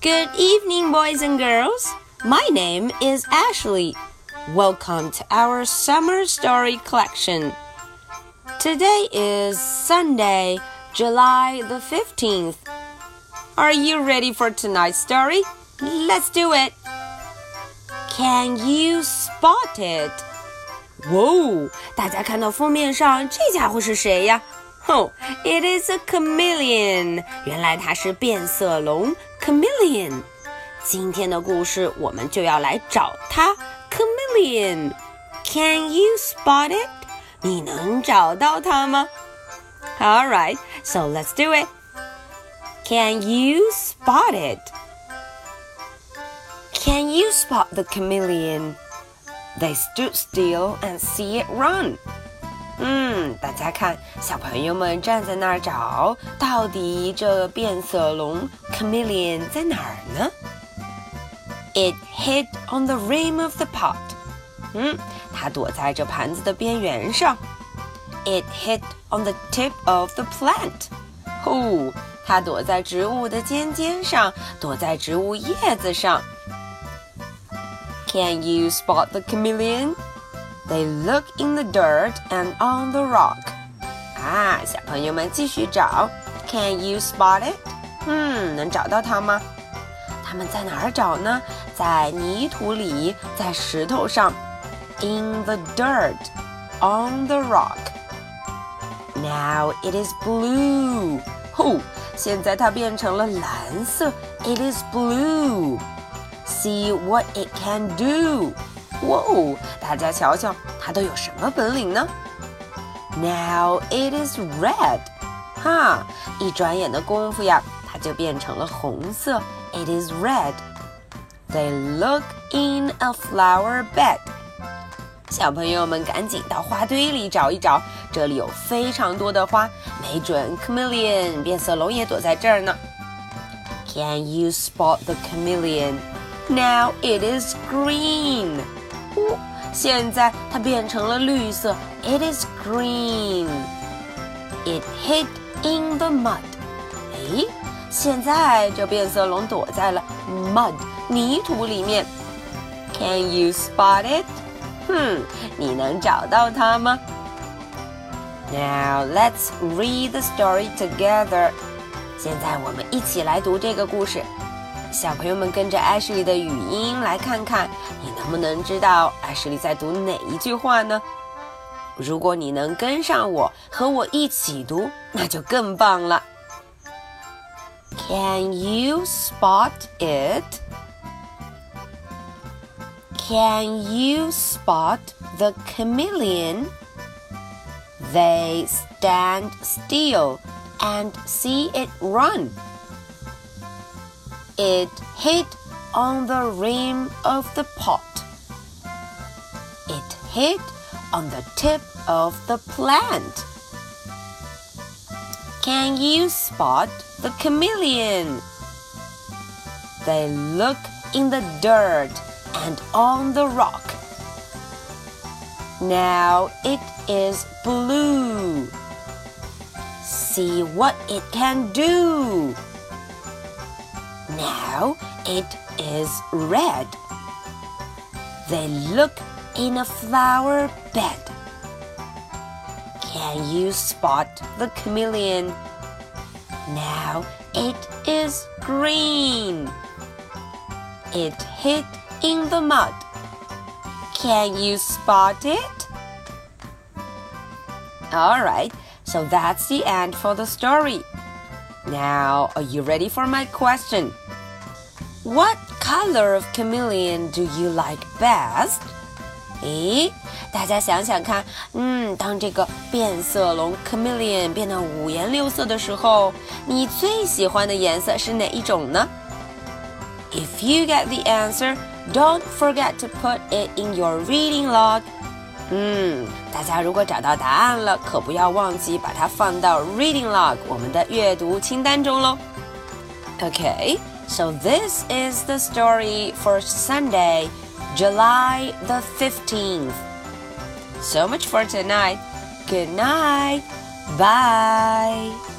Good evening, boys and girls. My name is Ashley. Welcome to our summer story collection. Today is Sunday, July the 15th. Are you ready for tonight's story? Let's do it. Can you spot it? 哇哦！大家看到封面上这家伙是谁呀？哦，It is a chameleon。原来它是变色龙 chameleon。今天的故事我们就要来找它 chameleon。Can you spot it？你能找到它吗？All right, so let's do it. Can you spot it? Can you spot the chameleon? They stood still and see it run. 嗯，大家看，小朋友们站在那儿找，到底这变色龙 chameleon 在哪儿呢？It hid on the rim of the pot. 嗯，它躲在这盘子的边缘上。It hid on the tip of the plant. 哦，它躲在植物的尖尖上，躲在植物叶子上。Can you spot the chameleon? They look in the dirt and on the rock. 啊，小朋友们继续找。Can you spot it? 嗯，能找到它吗？他们在哪儿找呢？在泥土里，在石头上。In the dirt, on the rock. Now it is blue. 哦，现在它变成了蓝色。It is blue. See what it can do. 哇哦，大家瞧瞧，它都有什么本领呢？Now it is red. 哈，一转眼的功夫呀，它就变成了红色。It is red. They look in a flower bed. 小朋友们赶紧到花堆里找一找，这里有非常多的花，没准 chameleon 变色龙也躲在这儿呢。Can you spot the chameleon? Now it is green. 哦，现在它变成了绿色。It is green. It hid in the mud. 哎，现在这变色龙躲在了 mud 泥土里面。Can you spot it? 哼，你能找到它吗？Now let's read the story together. 现在我们一起来读这个故事。 小朋友们跟着艾什莉的语音来看看，你能不能知道艾什莉在读哪一句话呢？如果你能跟上我，和我一起读，那就更棒了。Can you spot it? Can you spot the chameleon? They stand still and see it run. It hid on the rim of the pot. It hid on the tip of the plant. Can you spot the chameleon? They look in the dirt and on the rock. Now it is blue. See what it can do. Now it is red. They look in a flower bed. Can you spot the chameleon? Now it is green. It hid in the mud. Can you spot it? All right, so that's the end for the story. Now, are you ready for my question? What color of chameleon do you like best? 诶，大家想想看，嗯，当这个变色龙 chameleon 变得五颜六色的时候，你最喜欢的颜色是哪一种呢？If you get the answer, don't forget to put it in your reading log. 嗯，大家如果找到答案了，可不要忘记把它放到 reading log 我们的阅读清单中喽。Okay, So this is the story for Sunday, July the 15th. So much for tonight. Good night. Bye.